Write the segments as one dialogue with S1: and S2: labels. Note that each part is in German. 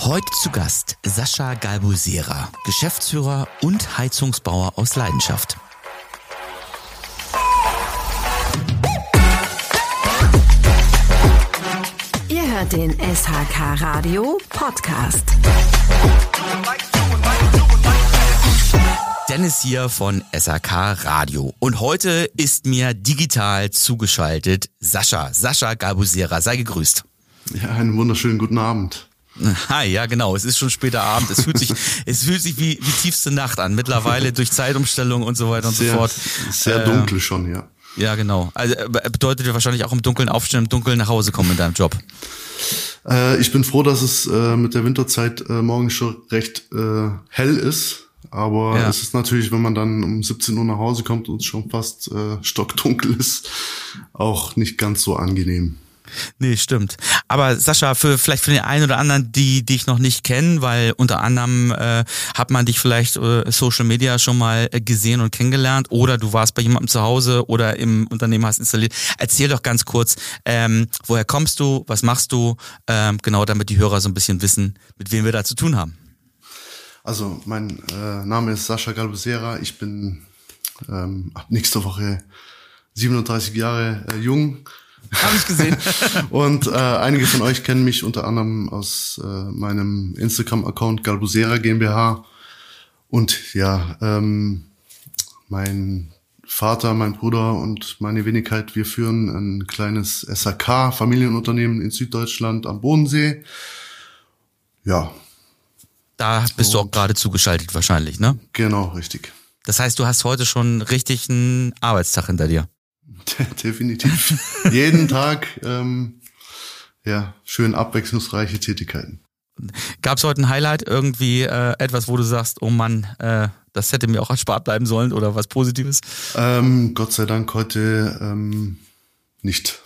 S1: Heute zu Gast Sascha Galbusera, Geschäftsführer und Heizungsbauer aus Leidenschaft.
S2: Ihr hört den SHK Radio Podcast.
S1: Dennis hier von SAK Radio. Und heute ist mir digital zugeschaltet Sascha. Sascha Galbusera. Sei gegrüßt.
S3: Ja, einen wunderschönen guten Abend.
S1: Hi, ja genau. Es ist schon später Abend. Es fühlt sich, es fühlt sich wie, wie tiefste Nacht an. Mittlerweile durch Zeitumstellung und so weiter und
S3: sehr,
S1: so fort.
S3: Sehr dunkel schon, ja.
S1: Ja, genau. Also äh, bedeutet ja wahrscheinlich auch im Dunkeln aufstehen, im Dunkeln nach Hause kommen in deinem Job.
S3: Äh, ich bin froh, dass es äh, mit der Winterzeit äh, morgen schon recht äh, hell ist. Aber ja. es ist natürlich, wenn man dann um 17 Uhr nach Hause kommt und es schon fast äh, stockdunkel ist, auch nicht ganz so angenehm.
S1: Nee, stimmt. Aber Sascha, für vielleicht für den einen oder anderen, die dich noch nicht kennen, weil unter anderem äh, hat man dich vielleicht äh, Social Media schon mal äh, gesehen und kennengelernt oder du warst bei jemandem zu Hause oder im Unternehmen hast installiert. Erzähl doch ganz kurz, ähm, woher kommst du, was machst du, ähm, genau damit die Hörer so ein bisschen wissen, mit wem wir da zu tun haben.
S3: Also mein äh, Name ist Sascha Galbusera. Ich bin ähm, ab nächster Woche 37 Jahre äh, jung.
S1: Habe ich gesehen.
S3: und äh, einige von euch kennen mich unter anderem aus äh, meinem Instagram-Account Galbusera GmbH. Und ja, ähm, mein Vater, mein Bruder und meine Wenigkeit, wir führen ein kleines SAK, Familienunternehmen in Süddeutschland am Bodensee. Ja,
S1: da bist du auch gerade zugeschaltet wahrscheinlich, ne?
S3: Genau, richtig.
S1: Das heißt, du hast heute schon richtig einen Arbeitstag hinter dir.
S3: Definitiv. Jeden Tag, ähm, ja, schön abwechslungsreiche Tätigkeiten.
S1: Gab es heute ein Highlight, irgendwie äh, etwas, wo du sagst, oh Mann, äh, das hätte mir auch erspart bleiben sollen oder was Positives?
S3: Ähm, Gott sei Dank heute ähm, nicht.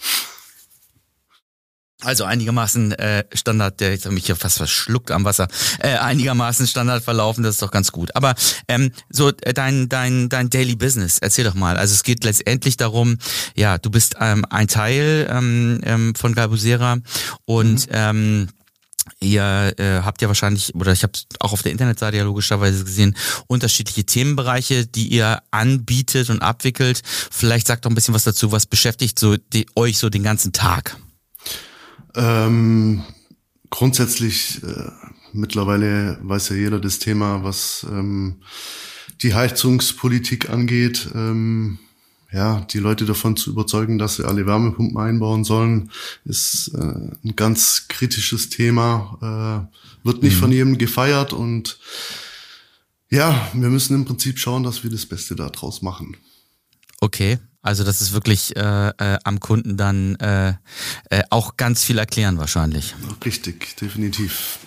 S1: Also einigermaßen äh, Standard, der jetzt habe mich hier fast verschluckt am Wasser. Äh, einigermaßen Standard verlaufen, das ist doch ganz gut. Aber ähm, so äh, dein dein dein Daily Business, erzähl doch mal. Also es geht letztendlich darum, ja, du bist ähm, ein Teil ähm, ähm, von Galbusera und mhm. ähm, Ihr äh, habt ja wahrscheinlich, oder ich habe auch auf der Internetseite ja logischerweise gesehen, unterschiedliche Themenbereiche, die ihr anbietet und abwickelt. Vielleicht sagt doch ein bisschen was dazu, was beschäftigt so die, euch so den ganzen Tag?
S3: Ähm, grundsätzlich, äh, mittlerweile weiß ja jeder das Thema, was ähm, die Heizungspolitik angeht. Ähm, ja, die Leute davon zu überzeugen, dass sie alle Wärmepumpen einbauen sollen, ist äh, ein ganz kritisches Thema, äh, wird nicht mhm. von jedem gefeiert und ja, wir müssen im Prinzip schauen, dass wir das Beste daraus machen.
S1: Okay, also das ist wirklich äh, äh, am Kunden dann äh, äh, auch ganz viel erklären wahrscheinlich.
S3: Richtig, definitiv.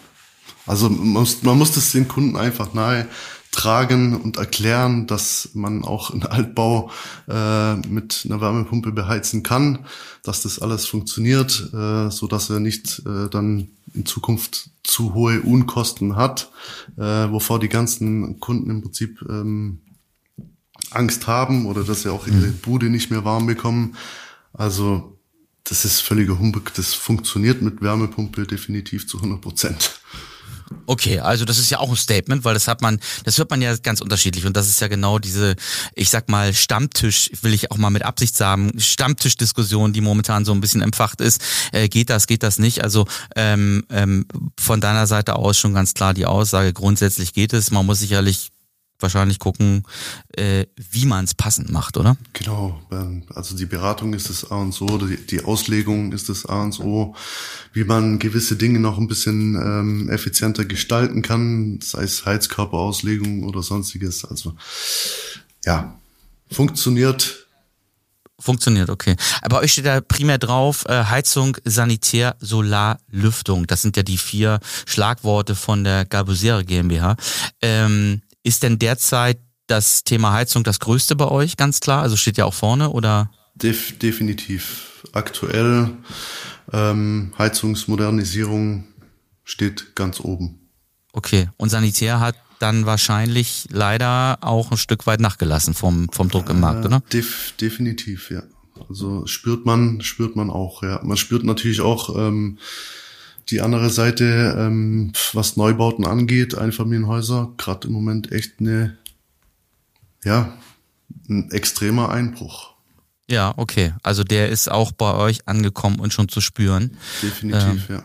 S3: Also man muss, man muss das den Kunden einfach nahe tragen und erklären, dass man auch einen Altbau äh, mit einer Wärmepumpe beheizen kann, dass das alles funktioniert, äh, so dass er nicht äh, dann in Zukunft zu hohe Unkosten hat, äh, wovor die ganzen Kunden im Prinzip ähm, Angst haben oder dass sie auch ihre mhm. Bude nicht mehr warm bekommen. Also das ist völliger Humbug. Das funktioniert mit Wärmepumpe definitiv zu 100 Prozent.
S1: Okay, also das ist ja auch ein Statement, weil das hat man, das hört man ja ganz unterschiedlich und das ist ja genau diese, ich sag mal, Stammtisch, will ich auch mal mit Absicht sagen, Stammtischdiskussion, die momentan so ein bisschen empfacht ist. Äh, geht das, geht das nicht? Also ähm, ähm, von deiner Seite aus schon ganz klar die Aussage, grundsätzlich geht es. Man muss sicherlich wahrscheinlich gucken, äh, wie man es passend macht, oder?
S3: Genau, ähm, also die Beratung ist das A und O, die Auslegung ist das A und O, wie man gewisse Dinge noch ein bisschen ähm, effizienter gestalten kann, sei es Heizkörperauslegung oder sonstiges. Also ja, funktioniert.
S1: Funktioniert, okay. Aber euch steht da primär drauf, äh, Heizung, Sanitär, Solar, Lüftung. Das sind ja die vier Schlagworte von der Gabusiere GmbH. Ähm, ist denn derzeit das Thema Heizung das größte bei euch, ganz klar? Also steht ja auch vorne oder?
S3: Def definitiv. Aktuell ähm, Heizungsmodernisierung steht ganz oben.
S1: Okay. Und Sanitär hat dann wahrscheinlich leider auch ein Stück weit nachgelassen vom, vom Druck im Markt, oder?
S3: Äh, def definitiv, ja. Also spürt man, spürt man auch, ja. Man spürt natürlich auch ähm, die andere Seite, ähm, was Neubauten angeht, Einfamilienhäuser, gerade im Moment echt eine, ja, ein extremer Einbruch.
S1: Ja, okay. Also der ist auch bei euch angekommen und schon zu spüren.
S3: Definitiv, ähm, ja.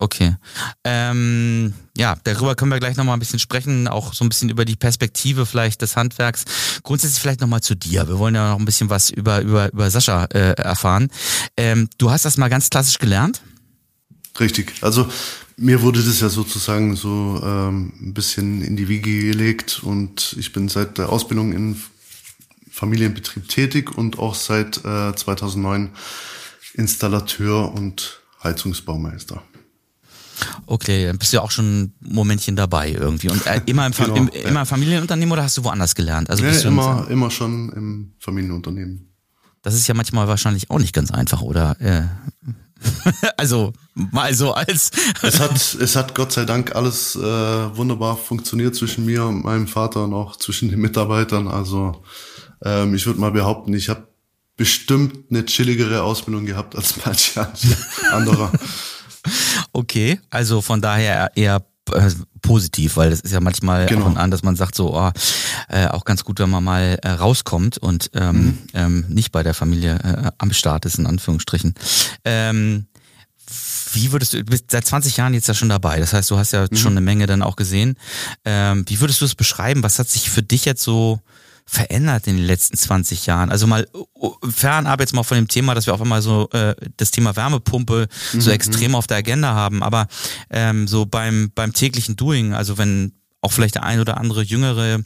S1: Okay. Ähm, ja, darüber können wir gleich nochmal ein bisschen sprechen, auch so ein bisschen über die Perspektive vielleicht des Handwerks. Grundsätzlich vielleicht nochmal zu dir. Wir wollen ja noch ein bisschen was über, über, über Sascha äh, erfahren. Ähm, du hast das mal ganz klassisch gelernt?
S3: Richtig. Also mir wurde das ja sozusagen so ähm, ein bisschen in die Wiege gelegt und ich bin seit der Ausbildung in Familienbetrieb tätig und auch seit äh, 2009 Installateur und Heizungsbaumeister.
S1: Okay, dann bist du ja auch schon ein Momentchen dabei irgendwie. Und äh, immer im, genau, im, ja. immer im Familienunternehmen oder hast du woanders gelernt?
S3: Also nee, immer, immer schon im Familienunternehmen.
S1: Das ist ja manchmal wahrscheinlich auch nicht ganz einfach, oder? Äh, also mal so als.
S3: es hat, es hat Gott sei Dank alles äh, wunderbar funktioniert zwischen mir und meinem Vater und auch zwischen den Mitarbeitern. Also ähm, ich würde mal behaupten, ich habe bestimmt eine chilligere Ausbildung gehabt als manche anderer.
S1: Okay, also von daher eher äh, positiv, weil das ist ja manchmal genau. ab und an, dass man sagt so, oh, äh, auch ganz gut, wenn man mal äh, rauskommt und ähm, mhm. ähm, nicht bei der Familie äh, am Start ist, in Anführungsstrichen. Ähm, wie würdest du, du bist seit 20 Jahren jetzt ja schon dabei, das heißt, du hast ja mhm. schon eine Menge dann auch gesehen. Ähm, wie würdest du es beschreiben? Was hat sich für dich jetzt so verändert in den letzten 20 Jahren? Also mal fernab jetzt mal von dem Thema, dass wir auf einmal so äh, das Thema Wärmepumpe mhm. so extrem auf der Agenda haben, aber ähm, so beim, beim täglichen Doing, also wenn auch vielleicht der ein oder andere Jüngere,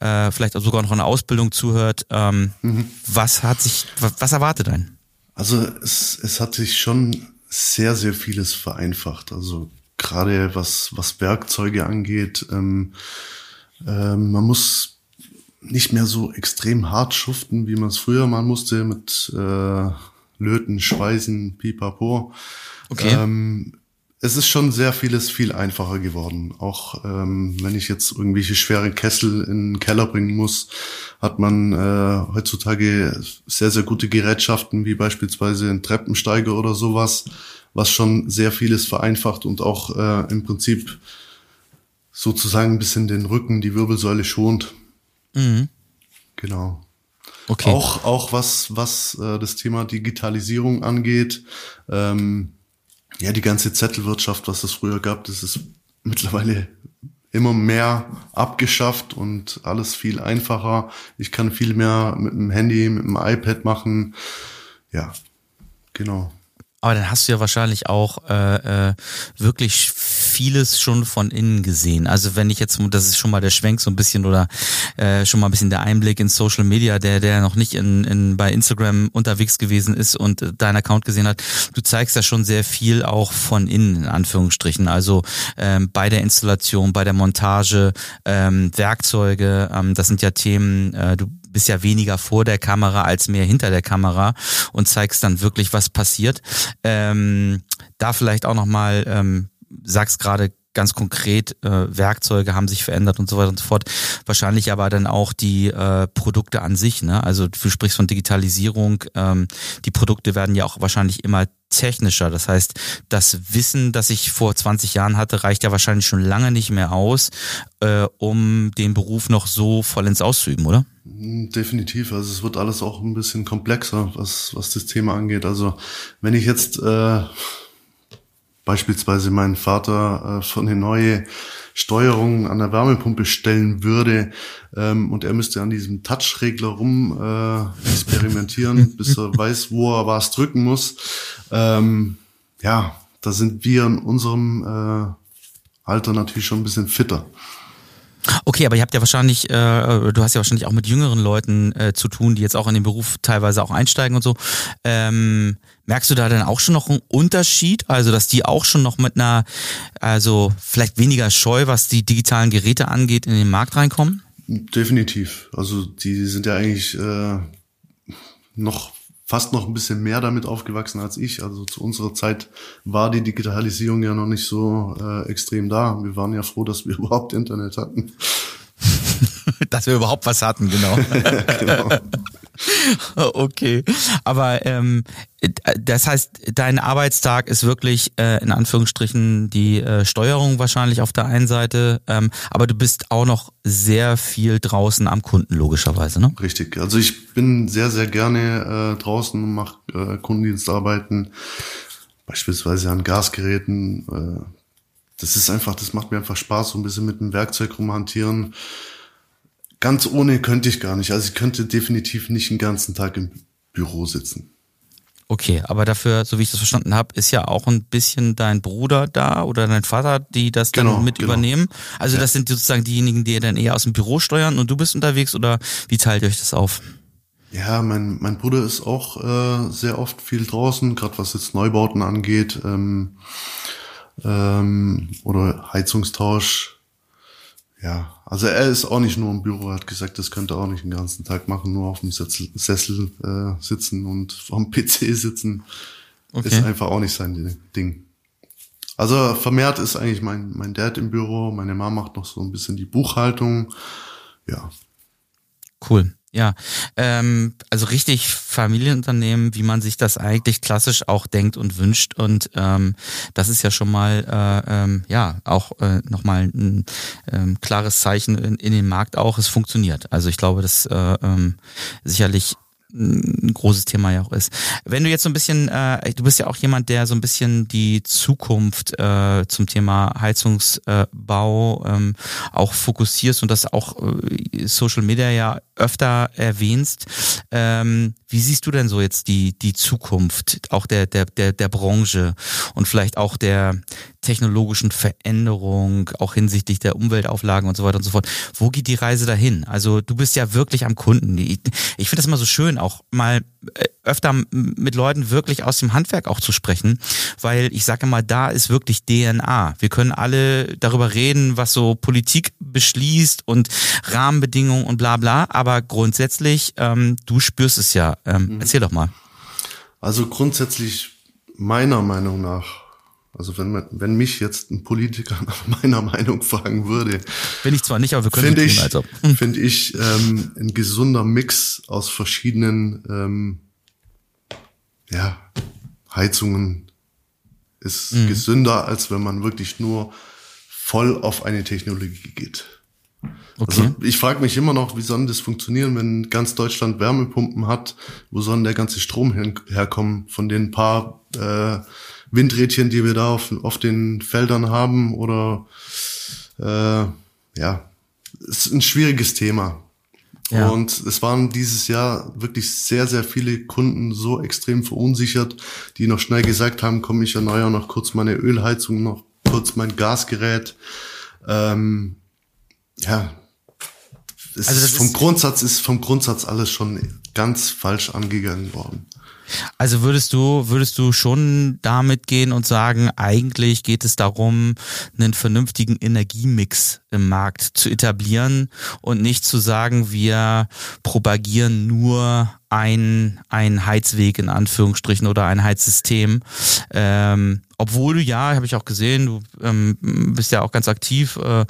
S1: äh, vielleicht auch sogar noch eine Ausbildung zuhört, ähm, mhm. was hat sich, was, was erwartet einen?
S3: Also es, es hat sich schon sehr, sehr vieles vereinfacht. Also gerade was, was Werkzeuge angeht, ähm, äh, man muss nicht mehr so extrem hart schuften, wie man es früher mal musste mit äh, Löten, Schweißen, Pipapo. Okay. Ähm, es ist schon sehr vieles viel einfacher geworden. Auch ähm, wenn ich jetzt irgendwelche schwere Kessel in den Keller bringen muss, hat man äh, heutzutage sehr, sehr gute Gerätschaften, wie beispielsweise ein Treppensteiger oder sowas, was schon sehr vieles vereinfacht und auch äh, im Prinzip sozusagen ein bisschen den Rücken, die Wirbelsäule schont. Mhm. Genau. Okay. Auch, auch was, was äh, das Thema Digitalisierung angeht. Ähm, ja, die ganze Zettelwirtschaft, was es früher gab, das ist mittlerweile immer mehr abgeschafft und alles viel einfacher. Ich kann viel mehr mit dem Handy, mit dem iPad machen. Ja, genau.
S1: Aber dann hast du ja wahrscheinlich auch äh, äh, wirklich vieles schon von innen gesehen. Also wenn ich jetzt, das ist schon mal der Schwenk so ein bisschen oder äh, schon mal ein bisschen der Einblick in Social Media, der der noch nicht in, in bei Instagram unterwegs gewesen ist und äh, deinen Account gesehen hat. Du zeigst ja schon sehr viel auch von innen in Anführungsstrichen. Also ähm, bei der Installation, bei der Montage, ähm, Werkzeuge. Ähm, das sind ja Themen. Äh, du bist ja weniger vor der Kamera als mehr hinter der Kamera und zeigst dann wirklich, was passiert. Ähm, da vielleicht auch nochmal, ähm, sagst gerade ganz konkret äh, Werkzeuge haben sich verändert und so weiter und so fort. Wahrscheinlich aber dann auch die äh, Produkte an sich. Ne? Also du sprichst von Digitalisierung. Ähm, die Produkte werden ja auch wahrscheinlich immer technischer. Das heißt, das Wissen, das ich vor 20 Jahren hatte, reicht ja wahrscheinlich schon lange nicht mehr aus, äh, um den Beruf noch so vollends auszuüben, oder?
S3: Hm, definitiv. Also es wird alles auch ein bisschen komplexer, was, was das Thema angeht. Also wenn ich jetzt äh, beispielsweise meinen Vater äh, für eine neue Steuerung an der Wärmepumpe stellen würde ähm, und er müsste an diesem Touchregler rum äh, experimentieren, bis er weiß, wo er was drücken muss. Ähm, ja, da sind wir in unserem äh, Alter natürlich schon ein bisschen fitter.
S1: Okay, aber ihr habt ja wahrscheinlich, äh, du hast ja wahrscheinlich auch mit jüngeren Leuten äh, zu tun, die jetzt auch in den Beruf teilweise auch einsteigen und so. Ähm, merkst du da dann auch schon noch einen Unterschied? Also, dass die auch schon noch mit einer, also vielleicht weniger scheu, was die digitalen Geräte angeht, in den Markt reinkommen?
S3: Definitiv. Also die sind ja eigentlich äh, noch fast noch ein bisschen mehr damit aufgewachsen als ich. Also zu unserer Zeit war die Digitalisierung ja noch nicht so äh, extrem da. Wir waren ja froh, dass wir überhaupt Internet hatten.
S1: dass wir überhaupt was hatten, genau. genau. okay, aber ähm, das heißt, dein Arbeitstag ist wirklich äh, in Anführungsstrichen die äh, Steuerung wahrscheinlich auf der einen Seite, ähm, aber du bist auch noch sehr viel draußen am Kunden logischerweise, ne?
S3: Richtig. Also ich bin sehr sehr gerne äh, draußen und mache äh, Kundendienstarbeiten, beispielsweise an Gasgeräten. Äh, das ist einfach, das macht mir einfach Spaß, so ein bisschen mit dem Werkzeug rumhantieren ganz ohne könnte ich gar nicht. Also ich könnte definitiv nicht den ganzen Tag im Büro sitzen.
S1: Okay, aber dafür, so wie ich das verstanden habe, ist ja auch ein bisschen dein Bruder da oder dein Vater, die das genau, dann mit genau. übernehmen. Also ja. das sind sozusagen diejenigen, die dann eher aus dem Büro steuern und du bist unterwegs oder wie teilt ihr euch das auf?
S3: Ja, mein, mein Bruder ist auch äh, sehr oft viel draußen, gerade was jetzt Neubauten angeht ähm, ähm, oder Heizungstausch ja, also er ist auch nicht nur im Büro, hat gesagt, das könnte er auch nicht den ganzen Tag machen, nur auf dem Sessel, Sessel äh, sitzen und vom PC sitzen. Okay. Ist einfach auch nicht sein Ding. Also vermehrt ist eigentlich mein, mein Dad im Büro, meine Mama macht noch so ein bisschen die Buchhaltung. Ja.
S1: Cool. Ja, ähm, also richtig Familienunternehmen, wie man sich das eigentlich klassisch auch denkt und wünscht. Und ähm, das ist ja schon mal äh, ähm, ja auch äh, nochmal ein ähm, klares Zeichen in, in den Markt auch. Es funktioniert. Also ich glaube, das äh, ähm, sicherlich ein großes Thema ja auch ist. Wenn du jetzt so ein bisschen, äh, du bist ja auch jemand, der so ein bisschen die Zukunft äh, zum Thema Heizungsbau äh, ähm, auch fokussierst und das auch äh, Social Media ja öfter erwähnst. Ähm, wie siehst du denn so jetzt die, die Zukunft auch der, der, der, der Branche und vielleicht auch der technologischen Veränderung, auch hinsichtlich der Umweltauflagen und so weiter und so fort? Wo geht die Reise dahin? Also du bist ja wirklich am Kunden. Ich, ich finde das immer so schön, auch mal äh, öfter mit Leuten wirklich aus dem Handwerk auch zu sprechen, weil ich sage mal, da ist wirklich DNA. Wir können alle darüber reden, was so Politik beschließt und Rahmenbedingungen und bla bla, aber grundsätzlich, ähm, du spürst es ja ähm, mhm. Erzähl doch mal.
S3: Also grundsätzlich meiner Meinung nach, also wenn man, wenn mich jetzt ein Politiker nach meiner Meinung fragen würde,
S1: bin ich zwar nicht, aber wir können
S3: finde ich, also. finde ich ähm, ein gesunder Mix aus verschiedenen ähm, ja, Heizungen ist mhm. gesünder, als wenn man wirklich nur voll auf eine Technologie geht. Okay. Also ich frage mich immer noch, wie soll das funktionieren, wenn ganz Deutschland Wärmepumpen hat? Wo soll denn der ganze Strom her herkommen von den paar äh, Windrädchen, die wir da auf, auf den Feldern haben? Oder äh, ja, ist ein schwieriges Thema. Ja. Und es waren dieses Jahr wirklich sehr, sehr viele Kunden so extrem verunsichert, die noch schnell gesagt haben, komm, ich erneuere noch kurz meine Ölheizung, noch kurz mein Gasgerät. Ähm, ja, es also vom Grundsatz ist vom Grundsatz alles schon ganz falsch angegangen worden.
S1: Also würdest du, würdest du schon damit gehen und sagen, eigentlich geht es darum, einen vernünftigen Energiemix im Markt zu etablieren und nicht zu sagen, wir propagieren nur ein, ein Heizweg in Anführungsstrichen oder ein Heizsystem. Ähm, obwohl du ja, habe ich auch gesehen, du ähm, bist ja auch ganz aktiv äh,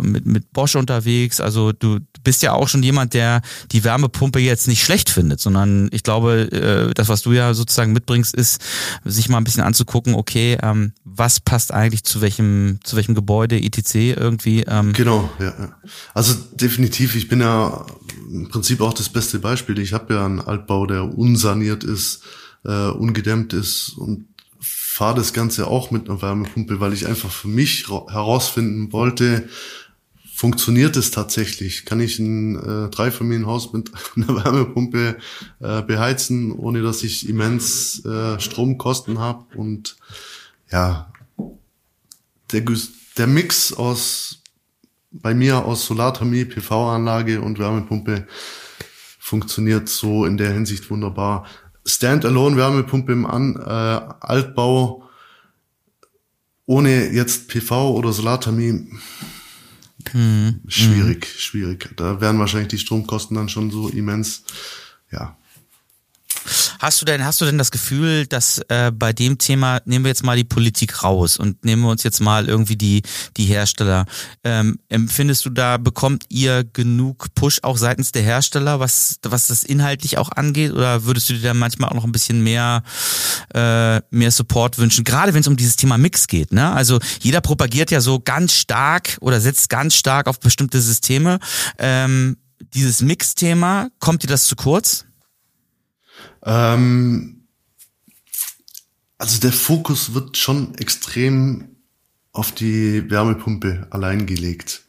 S1: mit, mit Bosch unterwegs. Also du bist ja auch schon jemand, der die Wärmepumpe jetzt nicht schlecht findet, sondern ich glaube, äh, das, was du ja sozusagen mitbringst, ist, sich mal ein bisschen anzugucken, okay, ähm, was passt eigentlich zu welchem, zu welchem Gebäude, etc. irgendwie.
S3: Ähm. Genau, ja. Also definitiv, ich bin ja im Prinzip auch das beste Beispiel. Ich habe ja einen Altbau, der unsaniert ist, äh, ungedämmt ist und fahre das Ganze auch mit einer Wärmepumpe, weil ich einfach für mich herausfinden wollte, funktioniert es tatsächlich? Kann ich ein äh, Dreifamilienhaus mit einer Wärmepumpe äh, beheizen, ohne dass ich immens äh, Stromkosten habe? Und ja, der, der Mix aus bei mir aus Solarthermie, PV-Anlage und Wärmepumpe funktioniert so in der Hinsicht wunderbar. Standalone Wärmepumpe im An, äh, Altbau ohne jetzt PV oder Solarthermie hm. schwierig, schwierig. Da wären wahrscheinlich die Stromkosten dann schon so immens. Ja,
S1: Hast du denn, hast du denn das Gefühl, dass äh, bei dem Thema, nehmen wir jetzt mal die Politik raus und nehmen wir uns jetzt mal irgendwie die, die Hersteller. Ähm, empfindest du da, bekommt ihr genug Push auch seitens der Hersteller, was, was das inhaltlich auch angeht? Oder würdest du dir da manchmal auch noch ein bisschen mehr, äh, mehr Support wünschen? Gerade wenn es um dieses Thema Mix geht, ne? Also jeder propagiert ja so ganz stark oder setzt ganz stark auf bestimmte Systeme. Ähm, dieses Mix-Thema, kommt dir das zu kurz?
S3: Ähm, also der Fokus wird schon extrem auf die Wärmepumpe allein gelegt.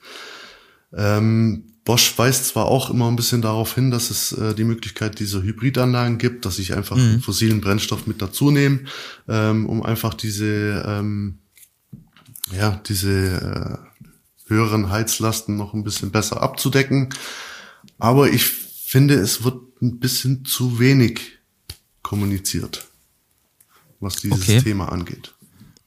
S3: Ähm, Bosch weist zwar auch immer ein bisschen darauf hin, dass es äh, die Möglichkeit dieser Hybridanlagen gibt, dass ich einfach mhm. fossilen Brennstoff mit dazu nehme, ähm, um einfach diese, ähm, ja, diese äh, höheren Heizlasten noch ein bisschen besser abzudecken. Aber ich finde, es wird ein bisschen zu wenig kommuniziert, was dieses okay. Thema angeht.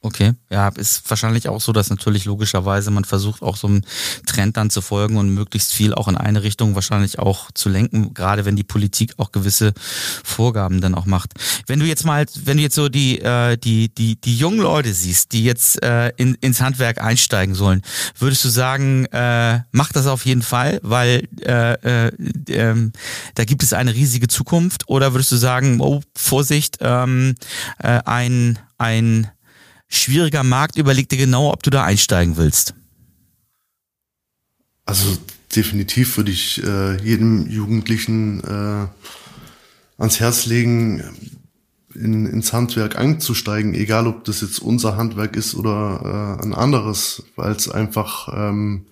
S1: Okay, ja, ist wahrscheinlich auch so, dass natürlich logischerweise man versucht auch so einem Trend dann zu folgen und möglichst viel auch in eine Richtung wahrscheinlich auch zu lenken, gerade wenn die Politik auch gewisse Vorgaben dann auch macht. Wenn du jetzt mal, wenn du jetzt so die äh, die die die jungen Leute siehst, die jetzt äh, in, ins Handwerk einsteigen sollen, würdest du sagen, äh, mach das auf jeden Fall, weil äh, äh, äh, da gibt es eine riesige Zukunft, oder würdest du sagen, oh Vorsicht, ähm, äh, ein ein schwieriger Markt. Überleg dir genau, ob du da einsteigen willst.
S3: Also definitiv würde ich äh, jedem Jugendlichen äh, ans Herz legen, in, ins Handwerk einzusteigen, egal ob das jetzt unser Handwerk ist oder äh, ein anderes, weil es einfach ähm,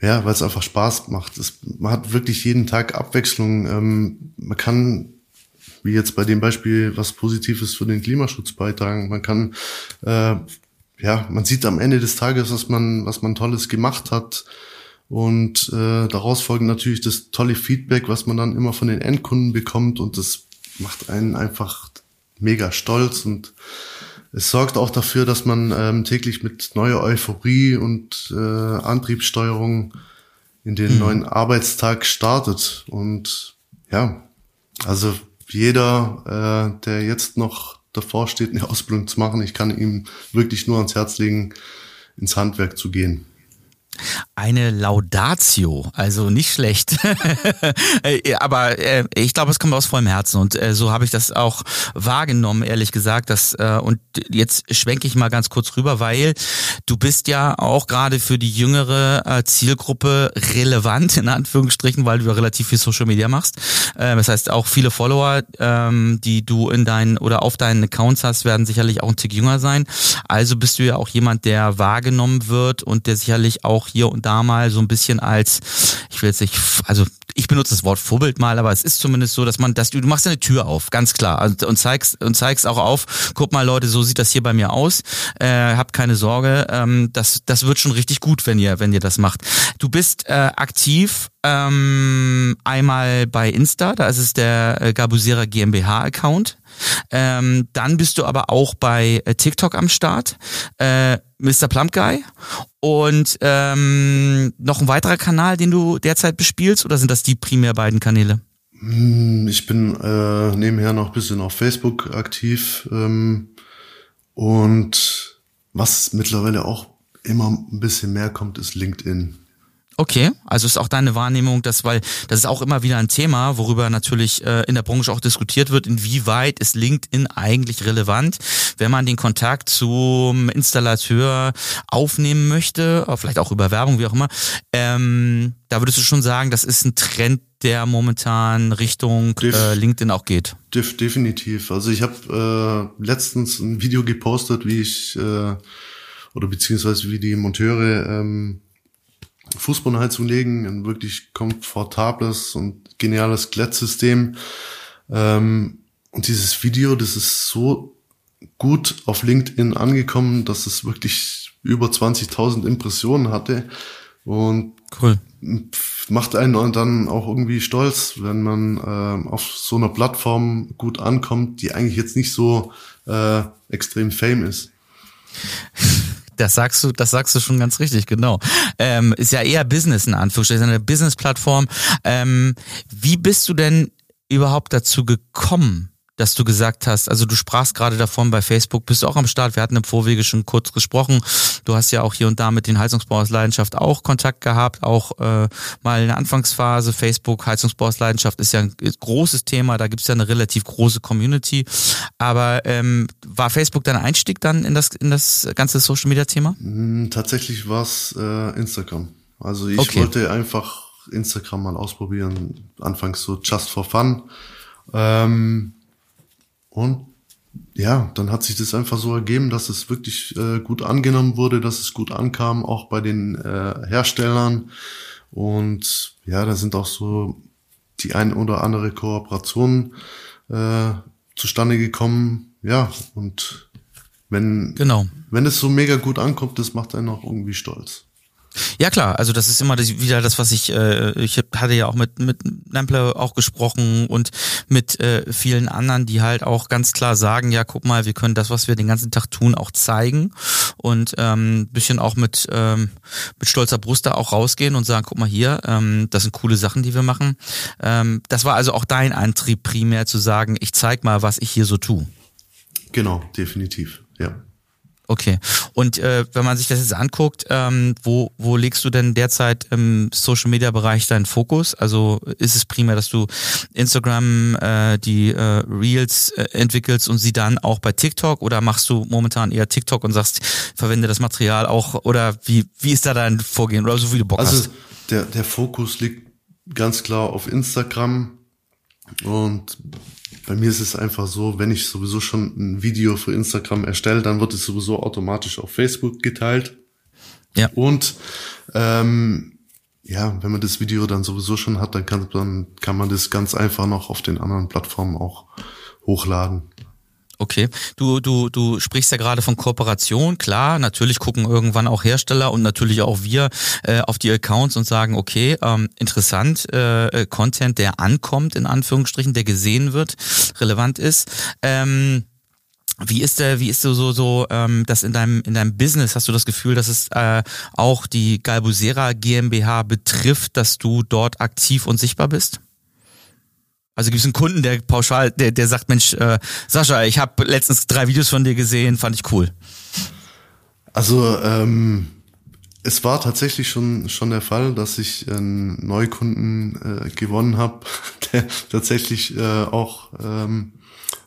S3: ja, weil es einfach Spaß macht. Es, man hat wirklich jeden Tag Abwechslung. Ähm, man kann wie jetzt bei dem Beispiel was Positives für den Klimaschutz beitragen. Man kann, äh, ja, man sieht am Ende des Tages, was man, was man Tolles gemacht hat. Und äh, daraus folgt natürlich das tolle Feedback, was man dann immer von den Endkunden bekommt. Und das macht einen einfach mega stolz und es sorgt auch dafür, dass man ähm, täglich mit neuer Euphorie und äh, Antriebssteuerung in den mhm. neuen Arbeitstag startet. Und ja, also jeder, äh, der jetzt noch davor steht, eine Ausbildung zu machen, ich kann ihm wirklich nur ans Herz legen, ins Handwerk zu gehen.
S1: Eine Laudatio, also nicht schlecht. Äh, aber äh, ich glaube, es kommt aus vollem Herzen und äh, so habe ich das auch wahrgenommen, ehrlich gesagt. Dass, äh, und jetzt schwenke ich mal ganz kurz rüber, weil du bist ja auch gerade für die jüngere äh, Zielgruppe relevant, in Anführungsstrichen, weil du ja relativ viel Social Media machst. Äh, das heißt, auch viele Follower, ähm, die du in deinen oder auf deinen Accounts hast, werden sicherlich auch ein Tick jünger sein. Also bist du ja auch jemand, der wahrgenommen wird und der sicherlich auch hier und da mal so ein bisschen als, ich will jetzt nicht, also ich benutze das Wort Vorbild mal, aber es ist zumindest so, dass man, dass du, du machst eine Tür auf, ganz klar, und, und zeigst und zeigst auch auf, guck mal Leute, so sieht das hier bei mir aus, äh, habt keine Sorge, ähm, das, das wird schon richtig gut, wenn ihr, wenn ihr das macht. Du bist äh, aktiv ähm, einmal bei Insta, da ist es der äh, Gabusera GmbH Account. Ähm, dann bist du aber auch bei äh, TikTok am Start, äh, Mr. Plump Guy. Und ähm, noch ein weiterer Kanal, den du derzeit bespielst, oder sind das die primär beiden Kanäle?
S3: Hm, ich bin äh, nebenher noch ein bisschen auf Facebook aktiv. Ähm, und was mittlerweile auch immer ein bisschen mehr kommt, ist LinkedIn.
S1: Okay, also ist auch deine Wahrnehmung, dass, weil das ist auch immer wieder ein Thema, worüber natürlich äh, in der Branche auch diskutiert wird, inwieweit ist LinkedIn eigentlich relevant, wenn man den Kontakt zum Installateur aufnehmen möchte, vielleicht auch über Werbung, wie auch immer. Ähm, da würdest du schon sagen, das ist ein Trend, der momentan Richtung äh, LinkedIn auch geht.
S3: Def definitiv. Also ich habe äh, letztens ein Video gepostet, wie ich äh, oder beziehungsweise wie die Monteure ähm, Fußbodenheizung legen, ein wirklich komfortables und geniales Glättsystem. Ähm, und dieses Video, das ist so gut auf LinkedIn angekommen, dass es wirklich über 20.000 Impressionen hatte und
S1: cool.
S3: macht einen dann auch irgendwie stolz, wenn man äh, auf so einer Plattform gut ankommt, die eigentlich jetzt nicht so äh, extrem fame ist.
S1: Das sagst du, das sagst du schon ganz richtig, genau. Ähm, ist ja eher Business in Anführungsstrichen, eine Business-Plattform. Ähm, wie bist du denn überhaupt dazu gekommen, dass du gesagt hast, also du sprachst gerade davon bei Facebook, bist du auch am Start, wir hatten im Vorwege schon kurz gesprochen, du hast ja auch hier und da mit den Heizungsbau aus Leidenschaft auch Kontakt gehabt, auch äh, mal in der Anfangsphase, Facebook, Heizungsbau aus Leidenschaft ist ja ein großes Thema, da gibt's ja eine relativ große Community, aber ähm, war Facebook dein Einstieg dann in das, in das ganze Social-Media-Thema?
S3: Hm, tatsächlich war's äh, Instagram. Also ich okay. wollte einfach Instagram mal ausprobieren, anfangs so just for fun. Ähm, und ja, dann hat sich das einfach so ergeben, dass es wirklich äh, gut angenommen wurde, dass es gut ankam, auch bei den äh, Herstellern. Und ja, da sind auch so die ein oder andere Kooperation äh, zustande gekommen. Ja, und wenn,
S1: genau.
S3: wenn es so mega gut ankommt, das macht einen auch irgendwie stolz.
S1: Ja klar, also das ist immer wieder das, was ich, äh, ich hatte ja auch mit mit Nempler auch gesprochen und mit äh, vielen anderen, die halt auch ganz klar sagen, ja guck mal, wir können das, was wir den ganzen Tag tun, auch zeigen und ähm, bisschen auch mit ähm, mit stolzer Brust da auch rausgehen und sagen, guck mal hier, ähm, das sind coole Sachen, die wir machen. Ähm, das war also auch dein Antrieb primär zu sagen, ich zeig mal, was ich hier so tue.
S3: Genau, definitiv, ja.
S1: Okay. Und äh, wenn man sich das jetzt anguckt, ähm, wo, wo legst du denn derzeit im Social Media Bereich deinen Fokus? Also ist es primär, dass du Instagram äh, die äh, Reels äh, entwickelst und sie dann auch bei TikTok oder machst du momentan eher TikTok und sagst, verwende das Material auch oder wie, wie ist da dein Vorgehen oder so wie du Bock
S3: also,
S1: hast?
S3: Also der, der Fokus liegt ganz klar auf Instagram und bei mir ist es einfach so, wenn ich sowieso schon ein Video für Instagram erstelle, dann wird es sowieso automatisch auf Facebook geteilt.
S1: Ja.
S3: Und ähm, ja, wenn man das Video dann sowieso schon hat, dann kann, dann kann man das ganz einfach noch auf den anderen Plattformen auch hochladen.
S1: Okay, du du du sprichst ja gerade von Kooperation, klar. Natürlich gucken irgendwann auch Hersteller und natürlich auch wir äh, auf die Accounts und sagen, okay, ähm, interessant, äh, äh Content, der ankommt in Anführungsstrichen, der gesehen wird, relevant ist. Ähm, wie ist der, wie ist so so so ähm, das in deinem in deinem Business? Hast du das Gefühl, dass es äh, auch die Galbusera GmbH betrifft, dass du dort aktiv und sichtbar bist? Also gibt es einen Kunden, der pauschal, der, der sagt, Mensch, äh, Sascha, ich habe letztens drei Videos von dir gesehen, fand ich cool.
S3: Also ähm, es war tatsächlich schon schon der Fall, dass ich einen Neukunden äh, gewonnen habe, der tatsächlich äh, auch, ähm,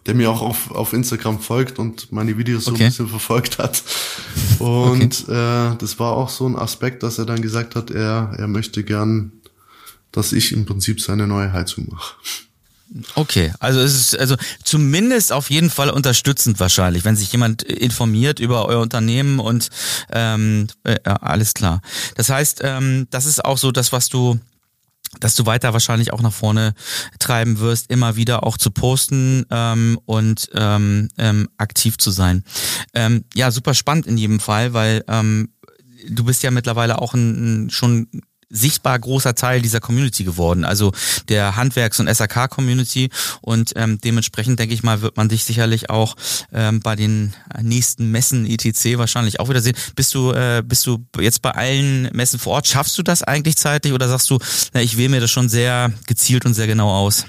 S3: der mir auch auf, auf Instagram folgt und meine Videos so okay. ein bisschen verfolgt hat. Und okay. äh, das war auch so ein Aspekt, dass er dann gesagt hat, er er möchte gern, dass ich im Prinzip seine neue Heizung mache.
S1: Okay, also es ist also zumindest auf jeden Fall unterstützend wahrscheinlich, wenn sich jemand informiert über euer Unternehmen und ähm, äh, alles klar. Das heißt, ähm, das ist auch so das, was du dass du weiter wahrscheinlich auch nach vorne treiben wirst, immer wieder auch zu posten ähm, und ähm, ähm, aktiv zu sein. Ähm, ja, super spannend in jedem Fall, weil ähm, du bist ja mittlerweile auch ein, ein schon sichtbar großer Teil dieser Community geworden, also der Handwerks- und SAK-Community. Und ähm, dementsprechend, denke ich mal, wird man dich sicherlich auch ähm, bei den nächsten Messen ETC wahrscheinlich auch wieder sehen. Bist du, äh, bist du jetzt bei allen Messen vor Ort? Schaffst du das eigentlich zeitlich oder sagst du, na, ich wähle mir das schon sehr gezielt und sehr genau aus?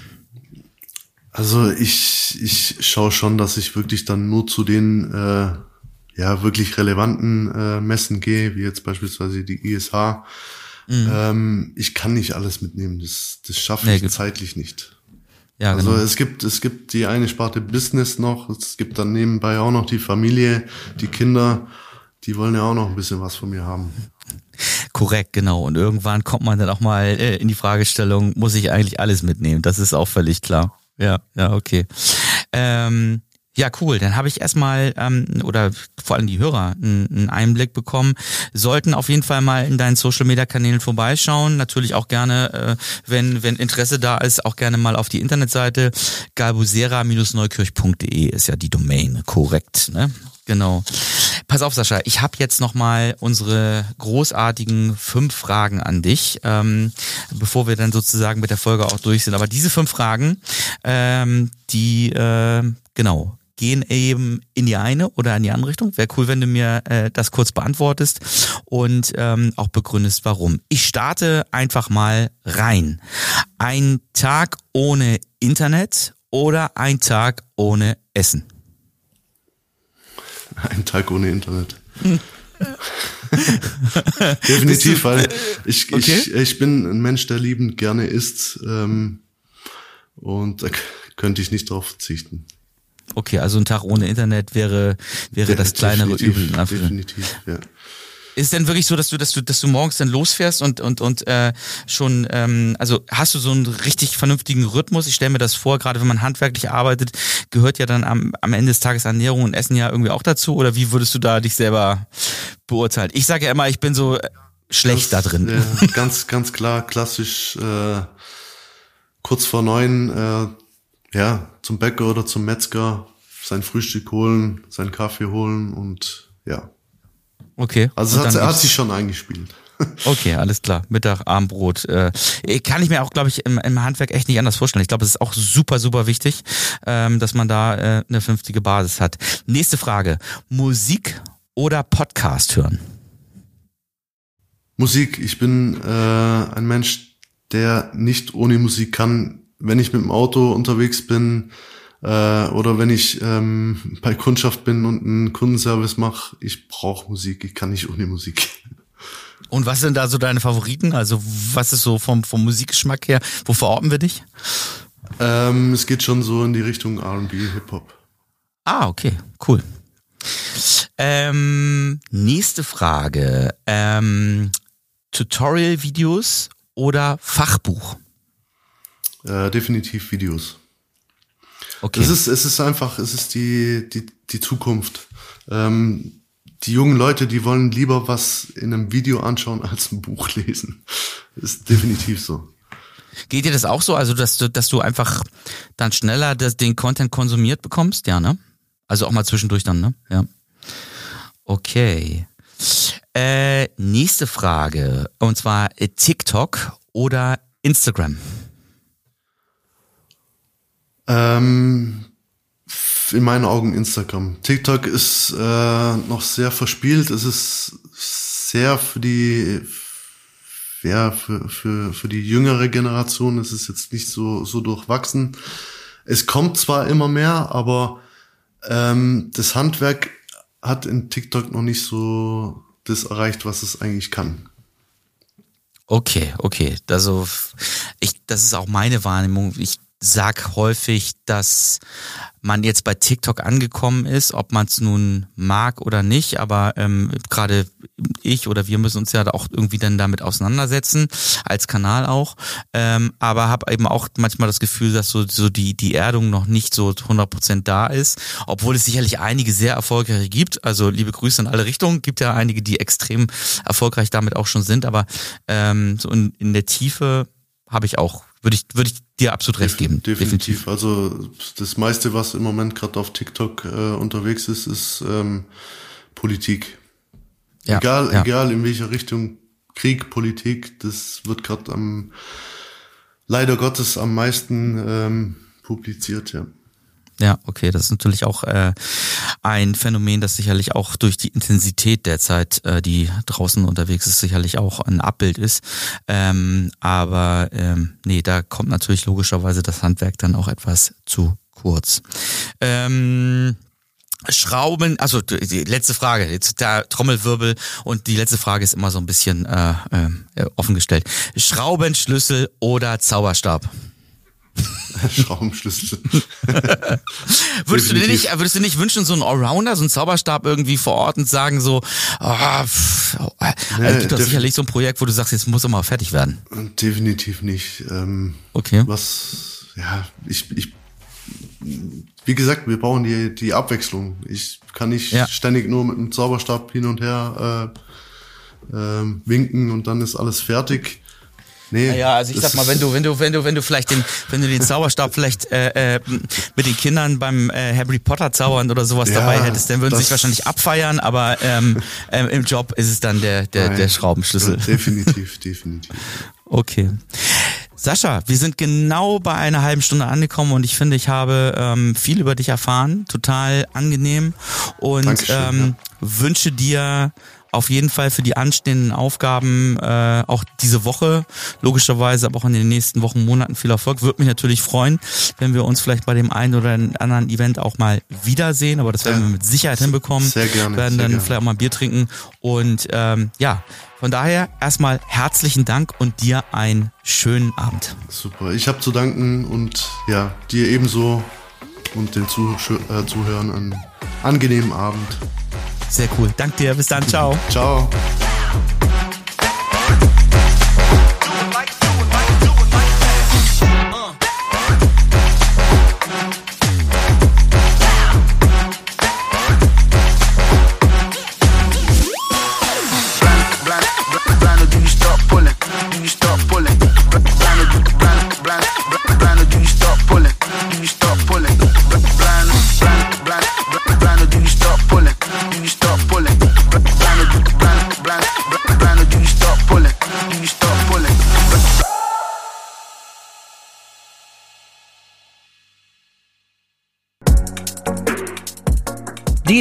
S3: Also ich, ich schaue schon, dass ich wirklich dann nur zu den äh, ja wirklich relevanten äh, Messen gehe, wie jetzt beispielsweise die ISH. Mhm. Ähm, ich kann nicht alles mitnehmen, das, das schaffe nee, ich gut. zeitlich nicht. Ja, also genau. es gibt es gibt die eine Sparte Business noch, es gibt dann nebenbei auch noch die Familie, die Kinder, die wollen ja auch noch ein bisschen was von mir haben.
S1: Korrekt, genau. Und irgendwann kommt man dann auch mal äh, in die Fragestellung, muss ich eigentlich alles mitnehmen? Das ist auch völlig klar. Ja, ja, okay. Ähm, ja, cool. Dann habe ich erstmal, ähm, oder vor allem die Hörer, einen Einblick bekommen. Sollten auf jeden Fall mal in deinen Social-Media-Kanälen vorbeischauen. Natürlich auch gerne, äh, wenn, wenn Interesse da ist, auch gerne mal auf die Internetseite galbusera-neukirch.de ist ja die Domain, korrekt. Ne? Genau. Pass auf, Sascha, ich habe jetzt nochmal unsere großartigen fünf Fragen an dich, ähm, bevor wir dann sozusagen mit der Folge auch durch sind. Aber diese fünf Fragen, ähm, die, äh, genau, gehen eben in die eine oder in die andere Richtung. Wäre cool, wenn du mir äh, das kurz beantwortest und ähm, auch begründest, warum. Ich starte einfach mal rein. Ein Tag ohne Internet oder ein Tag ohne Essen?
S3: Ein Tag ohne Internet. Definitiv, weil ich, okay. ich, ich bin ein Mensch, der liebend gerne isst ähm, und da könnte ich nicht drauf verzichten.
S1: Okay, also ein Tag ohne Internet wäre, wäre das kleinere Übel.
S3: Definitiv, ja.
S1: Ist denn wirklich so, dass du, dass du, dass du morgens dann losfährst und und und äh, schon, ähm, also hast du so einen richtig vernünftigen Rhythmus? Ich stelle mir das vor, gerade wenn man handwerklich arbeitet, gehört ja dann am, am Ende des Tages Ernährung und Essen ja irgendwie auch dazu. Oder wie würdest du da dich selber beurteilen? Ich sage ja immer, ich bin so schlecht
S3: das,
S1: da drin.
S3: Ja, ganz, ganz klar, klassisch. Äh, kurz vor neun äh, ja, zum Bäcker oder zum Metzger sein Frühstück holen, seinen Kaffee holen und ja.
S1: Okay.
S3: Also es hat, hat sich schon eingespielt.
S1: Okay, alles klar. Mittag, Abendbrot. Äh, kann ich mir auch, glaube ich, im, im Handwerk echt nicht anders vorstellen. Ich glaube, es ist auch super, super wichtig, ähm, dass man da äh, eine vernünftige Basis hat. Nächste Frage. Musik oder Podcast hören?
S3: Musik. Ich bin äh, ein Mensch, der nicht ohne Musik kann wenn ich mit dem Auto unterwegs bin äh, oder wenn ich ähm, bei Kundschaft bin und einen Kundenservice mache, ich brauche Musik, ich kann nicht ohne Musik.
S1: Und was sind da so deine Favoriten? Also was ist so vom, vom Musikgeschmack her? Wo verorten wir dich?
S3: Ähm, es geht schon so in die Richtung R&B, Hip-Hop.
S1: Ah, okay, cool. Ähm, nächste Frage. Ähm, Tutorial-Videos oder Fachbuch?
S3: Äh, definitiv Videos. Okay. Es ist, es ist einfach, es ist die, die, die Zukunft. Ähm, die jungen Leute, die wollen lieber was in einem Video anschauen als ein Buch lesen. Ist definitiv so.
S1: Geht dir das auch so? Also, dass du, dass du einfach dann schneller das, den Content konsumiert bekommst? Ja, ne? Also auch mal zwischendurch dann, ne? Ja. Okay. Äh, nächste Frage. Und zwar äh, TikTok oder Instagram?
S3: Ähm, in meinen Augen Instagram. TikTok ist äh, noch sehr verspielt. Es ist sehr für die ja für, für, für die jüngere Generation ist es jetzt nicht so so durchwachsen. Es kommt zwar immer mehr, aber ähm, das Handwerk hat in TikTok noch nicht so das erreicht, was es eigentlich kann.
S1: Okay, okay. Also ich, das ist auch meine Wahrnehmung. Ich sag häufig, dass man jetzt bei TikTok angekommen ist, ob man es nun mag oder nicht, aber ähm, gerade ich oder wir müssen uns ja auch irgendwie dann damit auseinandersetzen, als Kanal auch, ähm, aber habe eben auch manchmal das Gefühl, dass so, so die, die Erdung noch nicht so 100% da ist, obwohl es sicherlich einige sehr erfolgreiche gibt, also liebe Grüße in alle Richtungen, gibt ja einige, die extrem erfolgreich damit auch schon sind, aber ähm, so in, in der Tiefe habe ich auch würde ich, würde ich dir absolut recht geben.
S3: Definitiv. Definitiv. Also das meiste, was im Moment gerade auf TikTok äh, unterwegs ist, ist ähm, Politik. Ja, egal, ja. egal in welcher Richtung Krieg, Politik, das wird gerade am leider Gottes am meisten ähm, publiziert, ja.
S1: Ja, okay, das ist natürlich auch äh, ein Phänomen, das sicherlich auch durch die Intensität der Zeit, äh, die draußen unterwegs ist, sicherlich auch ein Abbild ist. Ähm, aber ähm, nee, da kommt natürlich logischerweise das Handwerk dann auch etwas zu kurz. Ähm, Schrauben, also die letzte Frage, jetzt der Trommelwirbel und die letzte Frage ist immer so ein bisschen äh, äh, offen gestellt. Schraubenschlüssel oder Zauberstab?
S3: Schraubenschlüssel.
S1: würdest, du dir nicht, würdest du nicht wünschen, so einen Allrounder, so einen Zauberstab irgendwie vor Ort und sagen so, oh, pff, oh, nee, also gibt doch sicherlich so ein Projekt, wo du sagst, jetzt muss er mal fertig werden.
S3: Definitiv nicht. Ähm,
S1: okay.
S3: Was, ja, ich, ich, wie gesagt, wir brauchen die, die Abwechslung. Ich kann nicht ja. ständig nur mit einem Zauberstab hin und her äh, äh, winken und dann ist alles fertig.
S1: Nee. Ja, also ich sag mal, wenn du, wenn du, wenn du, wenn du vielleicht den, wenn du den Zauberstab vielleicht äh, äh, mit den Kindern beim äh, Harry Potter zaubern oder sowas ja, dabei hättest, dann würden sie sich wahrscheinlich abfeiern, aber ähm, ähm, im Job ist es dann der, der, Nein, der Schraubenschlüssel.
S3: Definitiv, definitiv.
S1: Okay. Sascha, wir sind genau bei einer halben Stunde angekommen und ich finde, ich habe ähm, viel über dich erfahren, total angenehm und Dankeschön, ähm, ja. wünsche dir auf jeden Fall für die anstehenden Aufgaben äh, auch diese Woche, logischerweise, aber auch in den nächsten Wochen, Monaten viel Erfolg. Würde mich natürlich freuen, wenn wir uns vielleicht bei dem einen oder anderen Event auch mal wiedersehen, aber das werden wir mit Sicherheit hinbekommen.
S3: Sehr gerne.
S1: Wir werden dann
S3: gerne.
S1: vielleicht auch mal ein Bier trinken und ähm, ja, von daher erstmal herzlichen Dank und dir einen schönen Abend.
S3: Super, ich habe zu danken und ja, dir ebenso und den Zuh äh, Zuhörern einen angenehmen Abend.
S1: Sehr cool. Dank dir. Bis dann. Ciao.
S3: Ciao.